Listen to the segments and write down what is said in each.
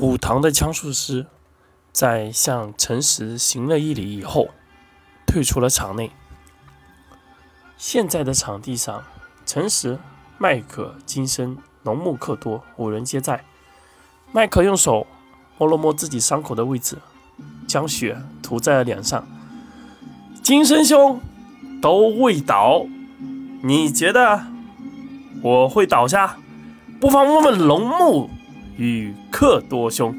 武堂的枪术师在向陈实行了一礼以后，退出了场内。现在的场地上，陈实、麦克、金生、龙木克多五人皆在。麦克用手摸了摸自己伤口的位置，将血涂在了脸上。金生兄都未倒，你觉得我会倒下？不妨问问龙木。与克多兄，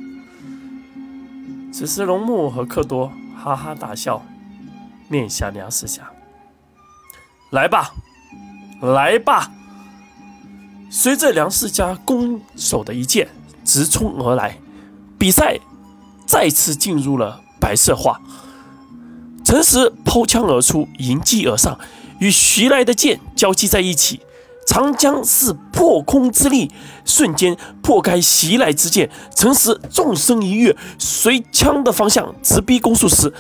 此时龙木和克多哈哈大笑，面向梁世侠：“来吧，来吧！”随着梁世家攻手的一剑直冲而来，比赛再次进入了白色化。陈实抛枪而出，迎击而上，与徐来的剑交击在一起。长江是破空之力，瞬间破开袭来之剑。陈实纵身一跃，随枪的方向直逼攻术师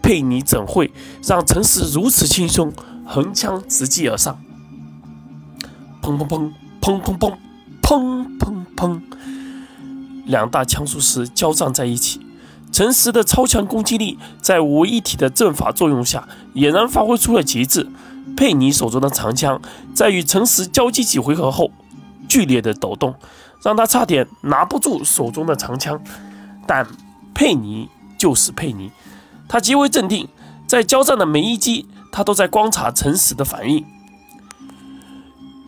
佩妮。怎会让陈实如此轻松？横枪直击而上，砰砰砰砰砰砰砰砰砰，两大枪术师交战在一起。陈实的超强攻击力，在五一体的阵法作用下，俨然发挥出了极致。佩妮手中的长枪在与诚实交击几回合后，剧烈的抖动，让他差点拿不住手中的长枪。但佩妮就是佩妮，他极为镇定，在交战的每一击，他都在观察诚实的反应。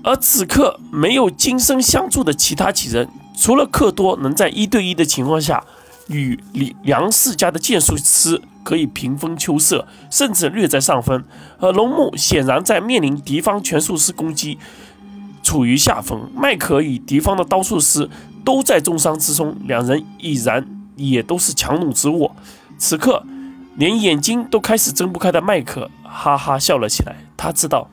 而此刻没有金身相助的其他几人，除了克多能在一对一的情况下与李梁世家的剑术师。可以平分秋色，甚至略在上风。而龙木显然在面临敌方拳术师攻击，处于下风。麦克与敌方的刀术师都在重伤之中，两人已然也都是强弩之末。此刻，连眼睛都开始睁不开的麦克哈哈笑了起来。他知道，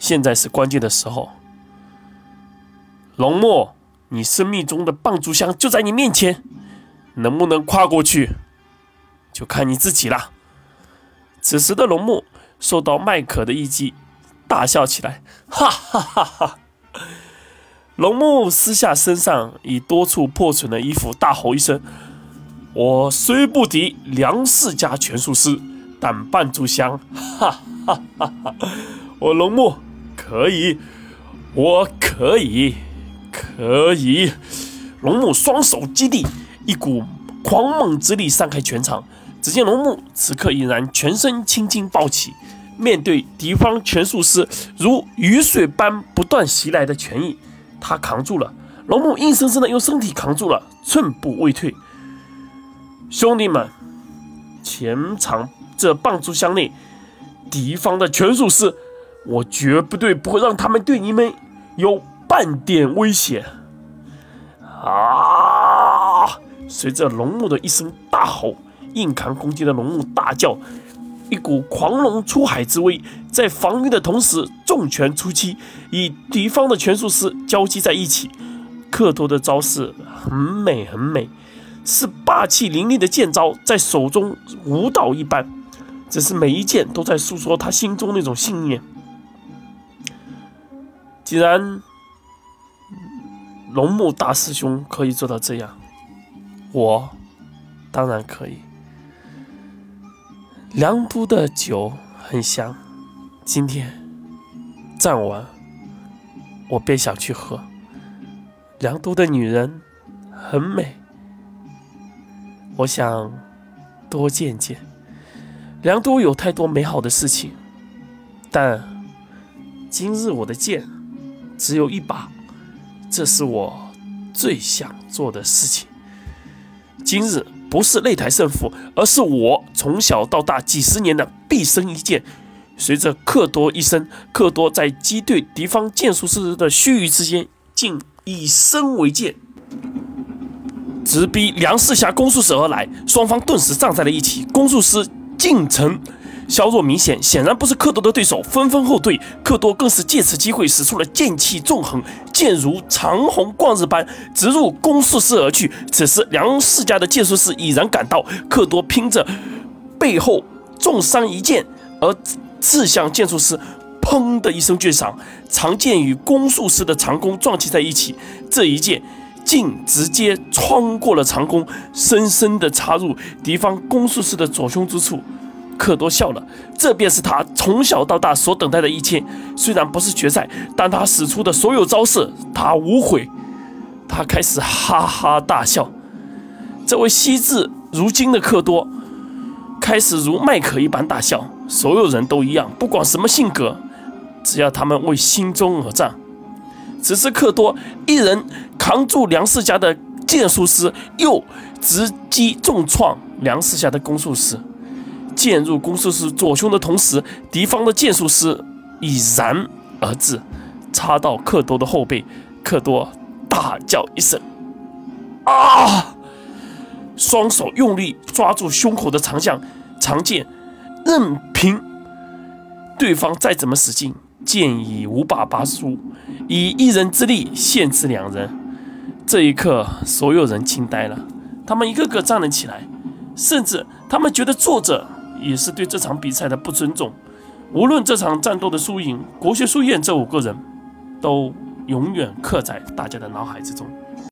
现在是关键的时候。龙木，你生命中的棒竹香就在你面前，能不能跨过去？就看你自己了。此时的龙木受到麦克的一击，大笑起来，哈哈哈哈！龙木撕下身上已多处破损的衣服，大吼一声：“我虽不敌梁世家拳术师，但半炷香，哈哈哈哈！我龙木可以，我可以，可以！”龙木双手击地，一股狂猛之力散开全场。只见龙木此刻已然全身青筋暴起，面对敌方拳术师如雨水般不断袭来的拳意，他扛住了。龙木硬生生的用身体扛住了，寸步未退。兄弟们，前场这棒竹箱内，敌方的拳术师，我绝不对不会让他们对你们有半点危险。啊！随着龙木的一声大吼。硬扛攻击的龙木大叫，一股狂龙出海之威，在防御的同时重拳出击，与敌方的拳术师交击在一起。克托的招式很美很美，是霸气凌厉的剑招，在手中舞蹈一般。只是每一剑都在诉说他心中那种信念。既然龙木大师兄可以做到这样，我当然可以。梁都的酒很香，今天战完，我便想去喝。梁都的女人很美，我想多见见。梁都有太多美好的事情，但今日我的剑只有一把，这是我最想做的事情。今日。不是擂台胜负，而是我从小到大几十年的毕生一剑。随着克多一生，克多在击退敌方剑术师的须臾之间，竟以身为剑，直逼梁世侠攻术师而来。双方顿时站在了一起，攻术师进城。削弱明显，显然不是克多的对手，纷纷后退。克多更是借此机会使出了剑气纵横，剑如长虹贯日般直入攻术师而去。此时梁世家的剑术师已然赶到，克多拼着背后重伤一剑而刺向剑术师，砰的一声巨响，长剑与攻术师的长弓撞击在一起，这一剑竟直接穿过了长弓，深深地插入敌方攻术士的左胸之处。克多笑了，这便是他从小到大所等待的一切。虽然不是决赛，但他使出的所有招式，他无悔。他开始哈哈大笑。这位惜字如金的克多，开始如麦克一般大笑。所有人都一样，不管什么性格，只要他们为心中而战。此时，克多一人扛住梁世家的剑术师，又直击重创梁世家的攻术师。剑入攻术师左胸的同时，敌方的剑术师已然而至，插到克多的后背。克多大叫一声：“啊！”双手用力抓住胸口的长项长剑，任凭对方再怎么使劲。剑已无法拔出，以一人之力限制两人。这一刻，所有人惊呆了，他们一个个站了起来，甚至他们觉得坐着也是对这场比赛的不尊重。无论这场战斗的输赢，国学书院这五个人都永远刻在大家的脑海之中。